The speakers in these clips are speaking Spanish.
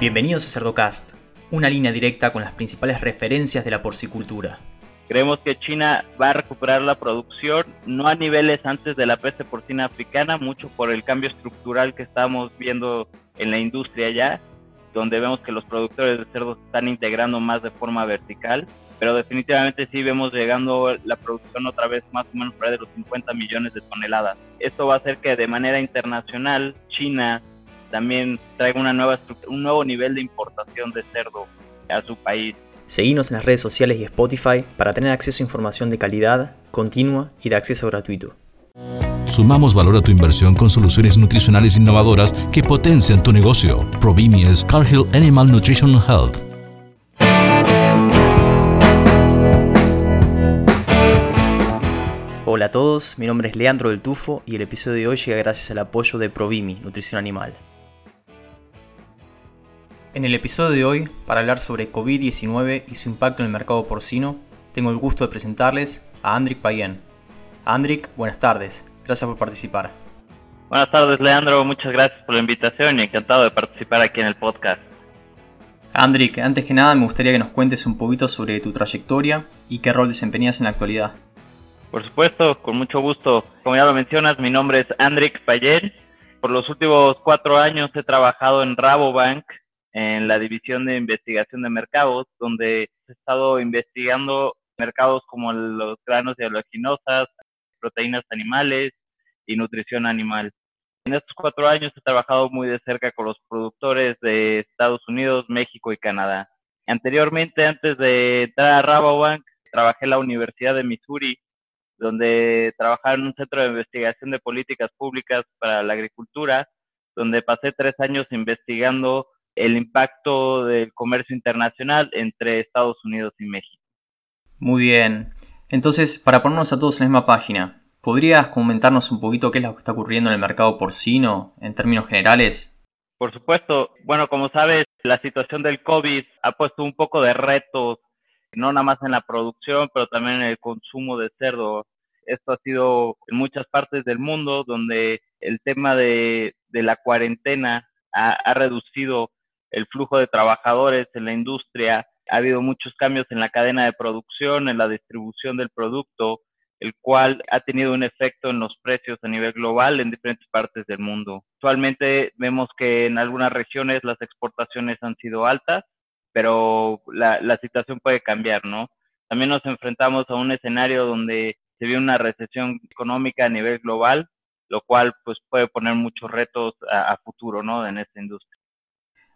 Bienvenidos a Cerdocast, una línea directa con las principales referencias de la porcicultura. Creemos que China va a recuperar la producción, no a niveles antes de la peste porcina africana, mucho por el cambio estructural que estamos viendo en la industria ya, donde vemos que los productores de cerdos están integrando más de forma vertical, pero definitivamente sí vemos llegando la producción otra vez más o menos para de los 50 millones de toneladas. Esto va a hacer que de manera internacional China también traiga una nueva un nuevo nivel de importación de cerdo a su país. Seguimos en las redes sociales y Spotify para tener acceso a información de calidad, continua y de acceso gratuito. Sumamos valor a tu inversión con soluciones nutricionales innovadoras que potencian tu negocio. Provimi es Cargill Animal Nutrition Health. Hola a todos, mi nombre es Leandro del Tufo y el episodio de hoy llega gracias al apoyo de Provimi, Nutrición Animal. En el episodio de hoy, para hablar sobre COVID-19 y su impacto en el mercado porcino, tengo el gusto de presentarles a Andrik Payen. Andrik, buenas tardes, gracias por participar. Buenas tardes Leandro, muchas gracias por la invitación y encantado de participar aquí en el podcast. Andrik, antes que nada me gustaría que nos cuentes un poquito sobre tu trayectoria y qué rol desempeñas en la actualidad. Por supuesto, con mucho gusto. Como ya lo mencionas, mi nombre es Andrik Payen. Por los últimos cuatro años he trabajado en Rabobank, en la división de investigación de mercados, donde he estado investigando mercados como los granos y oleaginosas, proteínas animales y nutrición animal. En estos cuatro años he trabajado muy de cerca con los productores de Estados Unidos, México y Canadá. Anteriormente, antes de entrar a Rabobank, trabajé en la Universidad de Missouri, donde trabajaba en un centro de investigación de políticas públicas para la agricultura, donde pasé tres años investigando el impacto del comercio internacional entre Estados Unidos y México. Muy bien. Entonces, para ponernos a todos en la misma página, ¿podrías comentarnos un poquito qué es lo que está ocurriendo en el mercado porcino en términos generales? Por supuesto. Bueno, como sabes, la situación del COVID ha puesto un poco de retos, no nada más en la producción, pero también en el consumo de cerdo. Esto ha sido en muchas partes del mundo donde el tema de, la cuarentena ha, ha reducido el flujo de trabajadores en la industria, ha habido muchos cambios en la cadena de producción, en la distribución del producto, el cual ha tenido un efecto en los precios a nivel global en diferentes partes del mundo. Actualmente vemos que en algunas regiones las exportaciones han sido altas, pero la, situación puede cambiar, ¿no? También nos enfrentamos a un escenario donde se ve una recesión económica a nivel global, lo cual pues puede poner muchos retos a, a futuro, ¿no? En esta industria.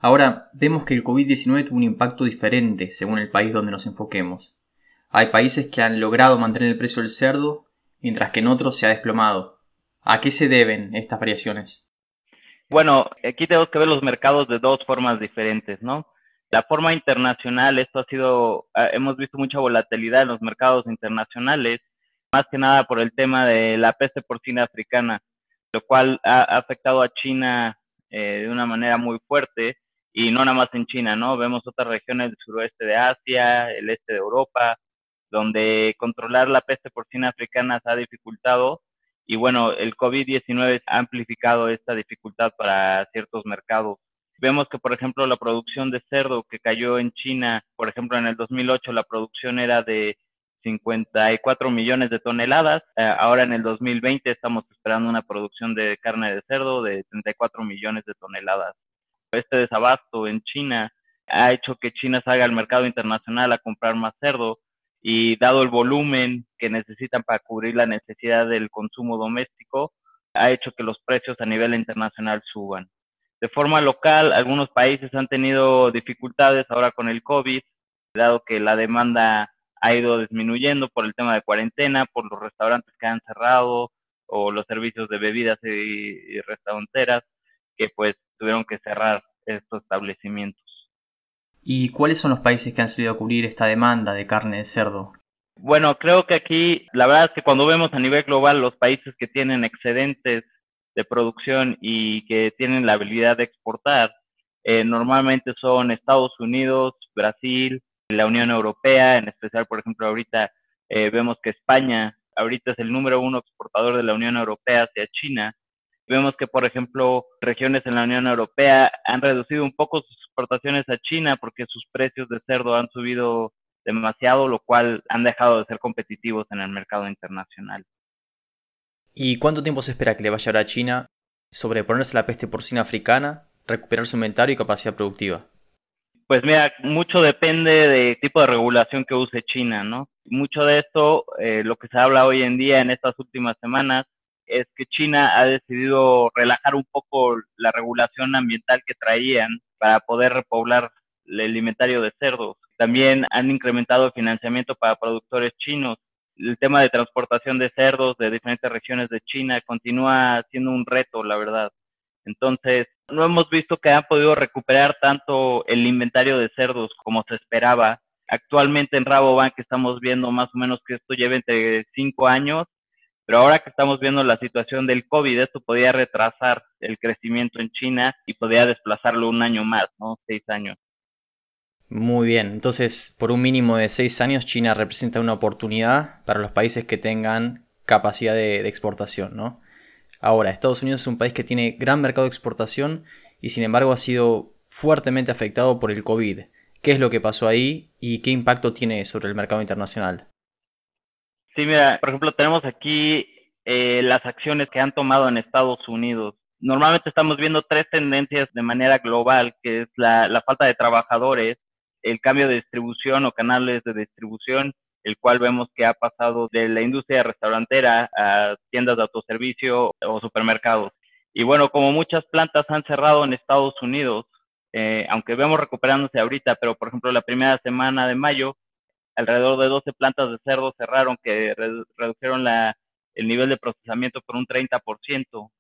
Ahora, vemos que el COVID-19 tuvo un impacto diferente según el país donde nos enfoquemos. Hay países que han logrado mantener el precio del cerdo, mientras que en otros se ha desplomado. ¿A qué se deben estas variaciones? Bueno, aquí tenemos que ver los mercados de dos formas diferentes, ¿no? La forma internacional, esto ha sido, hemos visto mucha volatilidad en los mercados internacionales, más que nada por el tema de la peste porcina africana, lo cual ha afectado a China eh, de una manera muy fuerte y no nada más en China, ¿no? Vemos otras regiones del suroeste de Asia, el este de Europa, donde controlar la peste porcina africana se ha dificultado y bueno, el COVID-19 ha amplificado esta dificultad para ciertos mercados. Vemos que, por ejemplo, la producción de cerdo que cayó en China, por ejemplo, en el 2008 la producción era de 54 millones de toneladas. Eh, ahora en el 2020 estamos esperando una producción de carne de cerdo de 34 millones de toneladas este desabasto en China ha hecho que China salga al mercado internacional a comprar más cerdo y dado el volumen que necesitan para cubrir la necesidad del consumo doméstico, ha hecho que los precios a nivel internacional suban. De forma local, algunos países han tenido dificultades ahora con el COVID, dado que la demanda ha ido disminuyendo por el tema de cuarentena, por los restaurantes que han cerrado o los servicios de bebidas y, restauranteras que pues tuvieron que cerrar estos establecimientos. ¿Y cuáles son los países que han salido a cubrir esta demanda de carne de cerdo? Bueno, creo que aquí la verdad es que cuando vemos a nivel global los países que tienen excedentes de producción y que tienen la habilidad de exportar, eh, normalmente son Estados Unidos, Brasil, la Unión Europea, en especial, por ejemplo, ahorita eh, vemos que España ahorita es el número uno exportador de la Unión Europea hacia China Vemos que, por ejemplo, regiones en la Unión Europea han reducido un poco sus exportaciones a China porque sus precios de cerdo han subido demasiado, lo cual han dejado de ser competitivos en el mercado internacional. ¿Y cuánto tiempo se espera que le vaya a a China sobreponerse a la peste porcina africana, recuperar su inventario y capacidad productiva? Pues mira, mucho depende del tipo de regulación que use China, ¿no? Mucho de esto, eh, lo que se habla hoy en día en estas últimas semanas, es que China ha decidido relajar un poco la regulación ambiental que traían para poder repoblar el inventario de cerdos. También han incrementado el financiamiento para productores chinos. El tema de transportación de cerdos de diferentes regiones de China continúa siendo un reto, la verdad. Entonces, no hemos visto que han podido recuperar tanto el inventario de cerdos como se esperaba. Actualmente en Rabobank estamos viendo más o menos que esto lleva entre cinco años, pero ahora que estamos viendo la situación del COVID, esto podría retrasar el crecimiento en China y podría desplazarlo un año más, ¿no? Seis años. Muy bien, entonces por un mínimo de seis años China representa una oportunidad para los países que tengan capacidad de, exportación, ¿no? Ahora, Estados Unidos es un país que tiene gran mercado de exportación y sin embargo ha sido fuertemente afectado por el COVID. ¿Qué es lo que pasó ahí y qué impacto tiene sobre el mercado internacional? Sí, mira, por ejemplo, tenemos aquí eh, las acciones que han tomado en Estados Unidos. Normalmente estamos viendo tres tendencias de manera global, que es la falta de trabajadores, el cambio de distribución o canales de distribución, el cual vemos que ha pasado de la industria restaurantera a tiendas de autoservicio o supermercados. Y bueno, como muchas plantas han cerrado en Estados Unidos, eh, aunque vemos recuperándose ahorita, pero por ejemplo la primera semana de mayo, alrededor de 12 plantas de cerdo cerraron que redujeron la, el nivel de procesamiento por un 30%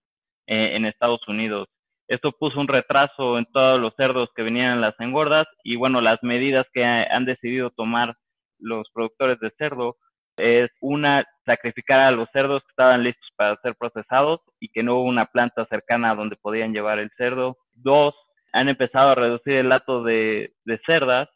eh, en Estados Unidos. Esto puso un retraso en todos los cerdos que venían en las engordas y bueno, las medidas que han decidido tomar los productores de cerdo es una, sacrificar a los cerdos que estaban listos para ser procesados y que no hubo una planta cercana donde podían llevar el cerdo. Dos, han empezado a reducir el lato de, cerdas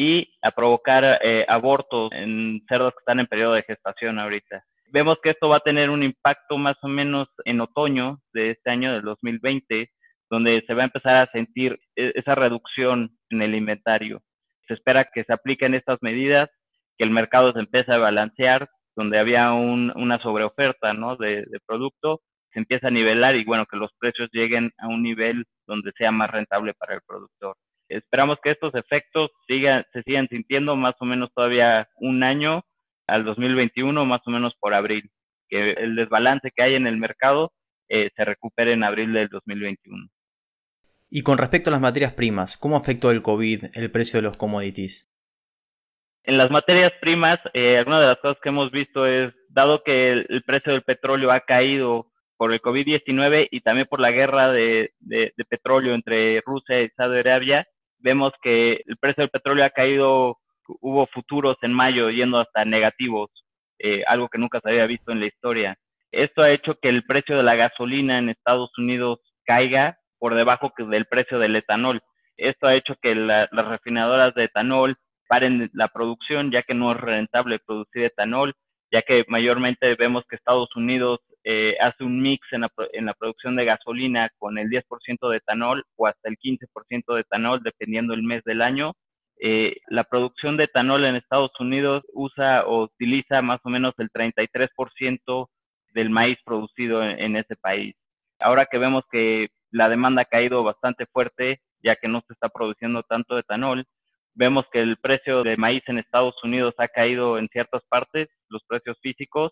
y a provocar eh, abortos en cerdos que están en periodo de gestación ahorita. Vemos que esto va a tener un impacto más o menos en otoño de este año, del 2020, donde se va a empezar a sentir e, esa reducción en el inventario. Se espera que se apliquen estas medidas, que el mercado se empiece a balancear, donde había una sobreoferta ¿no? de, producto, se empieza a nivelar y bueno, que los precios lleguen a un nivel donde sea más rentable para el productor. Esperamos que estos efectos sigan, se sigan sintiendo más o menos todavía un año al 2021, más o menos por abril, que el desbalance que hay en el mercado eh, se recupere en abril del 2021. Y con respecto a las materias primas, ¿cómo afectó el COVID el precio de los commodities? En las materias primas, eh, alguna de las cosas que hemos visto es, dado que el, precio del petróleo ha caído por el COVID-19 y también por la guerra de, petróleo entre Rusia y Saudi Arabia, vemos que el precio del petróleo ha caído, hubo futuros en mayo yendo hasta negativos, eh, algo que nunca se había visto en la historia. Esto ha hecho que el precio de la gasolina en Estados Unidos caiga por debajo del precio del etanol. Esto ha hecho que las refinadoras de etanol paren la producción, ya que no es rentable producir etanol, ya que mayormente vemos que Estados Unidos eh, hace un mix en la, producción de gasolina con el 10% de etanol o hasta el 15% de etanol, dependiendo el mes del año. Eh, la producción de etanol en Estados Unidos usa o utiliza más o menos el 33% del maíz producido en ese país. Ahora que vemos que la demanda ha caído bastante fuerte, ya que no se está produciendo tanto etanol. Vemos que el precio de maíz en Estados Unidos ha caído en ciertas partes, los precios físicos,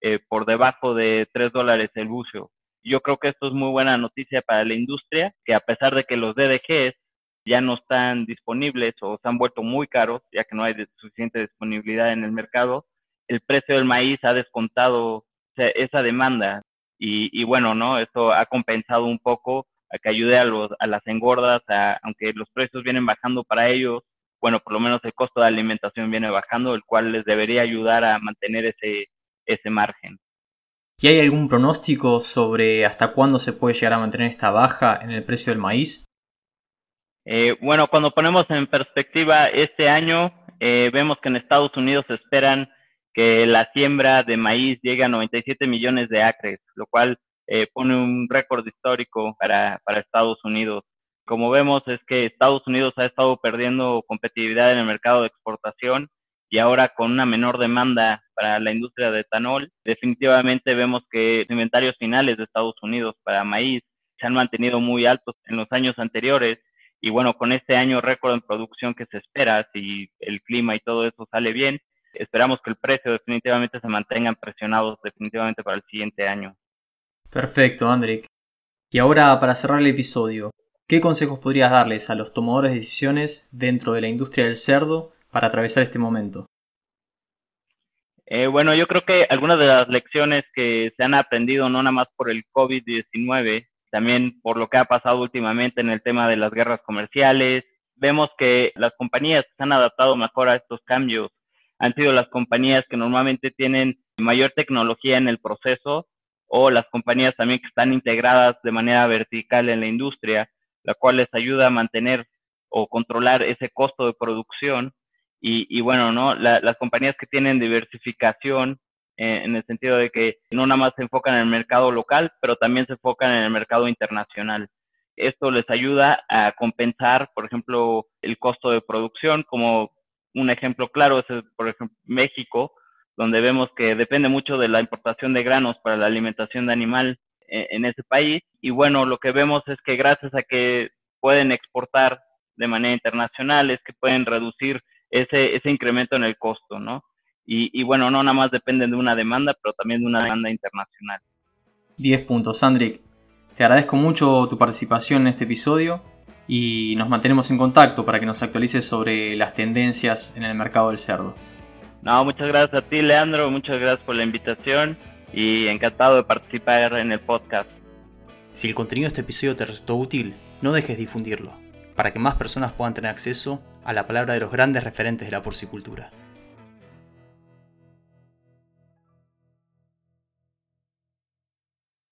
eh, por debajo de 3 dólares el bucio. Yo creo que esto es muy buena noticia para la industria, que a pesar de que los DDGs ya no están disponibles o se han vuelto muy caros, ya que no hay suficiente disponibilidad en el mercado, el precio del maíz ha descontado esa demanda y, bueno, ¿no? Esto ha compensado un poco a que ayude a, los, a las engordas, aunque los precios vienen bajando para ellos, bueno, por lo menos el costo de alimentación viene bajando, el cual les debería ayudar a mantener ese, ese margen. ¿Y hay algún pronóstico sobre hasta cuándo se puede llegar a mantener esta baja en el precio del maíz? Eh, bueno, cuando ponemos en perspectiva este año, eh, vemos que en Estados Unidos se esperan que la siembra de maíz llegue a 97 millones de acres, lo cual eh, pone un récord histórico para, para Estados Unidos. Como vemos es que Estados Unidos ha estado perdiendo competitividad en el mercado de exportación y ahora con una menor demanda para la industria de etanol, definitivamente vemos que los inventarios finales de Estados Unidos para maíz se han mantenido muy altos en los años anteriores y bueno, con este año récord en producción que se espera, si el clima y todo eso sale bien, esperamos que el precio definitivamente se mantengan presionados definitivamente para el siguiente año. Perfecto, Andrick. Y ahora, para cerrar el episodio, ¿qué consejos podrías darles a los tomadores de decisiones dentro de la industria del cerdo para atravesar este momento? Eh, bueno, yo creo que algunas de las lecciones que se han aprendido, no nada más por el COVID-19, también por lo que ha pasado últimamente en el tema de las guerras comerciales, vemos que las compañías se han adaptado mejor a estos cambios. Han sido las compañías que normalmente tienen mayor tecnología en el proceso o las compañías también que están integradas de manera vertical en la industria, la cual les ayuda a mantener o controlar ese costo de producción. Y, bueno, ¿no? las compañías que tienen diversificación eh, en el sentido de que no nada más se enfocan en el mercado local, pero también se enfocan en el mercado internacional. Esto les ayuda a compensar, por ejemplo, el costo de producción, como un ejemplo claro es, por ejemplo, México, donde vemos que depende mucho de la importación de granos para la alimentación de animal en, ese país. Y bueno, lo que vemos es que gracias a que pueden exportar de manera internacional, es que pueden reducir ese, ese incremento en el costo, ¿no? Y, y, bueno, no nada más dependen de una demanda, pero también de una demanda internacional. 10 puntos, Sandrick. Te agradezco mucho tu participación en este episodio y nos mantenemos en contacto para que nos actualices sobre las tendencias en el mercado del cerdo. No, muchas gracias a ti, Leandro. Muchas gracias por la invitación y encantado de participar en el podcast. Si el contenido de este episodio te resultó útil, no dejes de difundirlo, para que más personas puedan tener acceso a la palabra de los grandes referentes de la porcicultura.